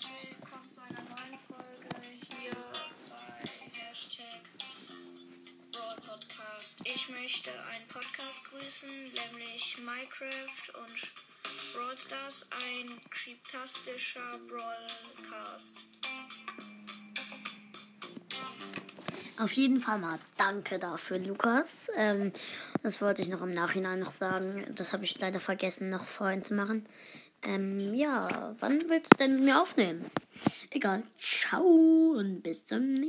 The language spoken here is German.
herzlich willkommen zu einer neuen Folge hier bei Hashtag Brawl Podcast. Ich möchte einen Podcast grüßen, nämlich Minecraft und Brawl Stars, ein kryptastischer Brawlcast. Auf jeden Fall mal danke dafür, Lukas. Ähm, das wollte ich noch im Nachhinein noch sagen. Das habe ich leider vergessen, noch vorhin zu machen. Ähm, ja, wann willst du denn mit mir aufnehmen? Egal. Ciao und bis zum nächsten Mal.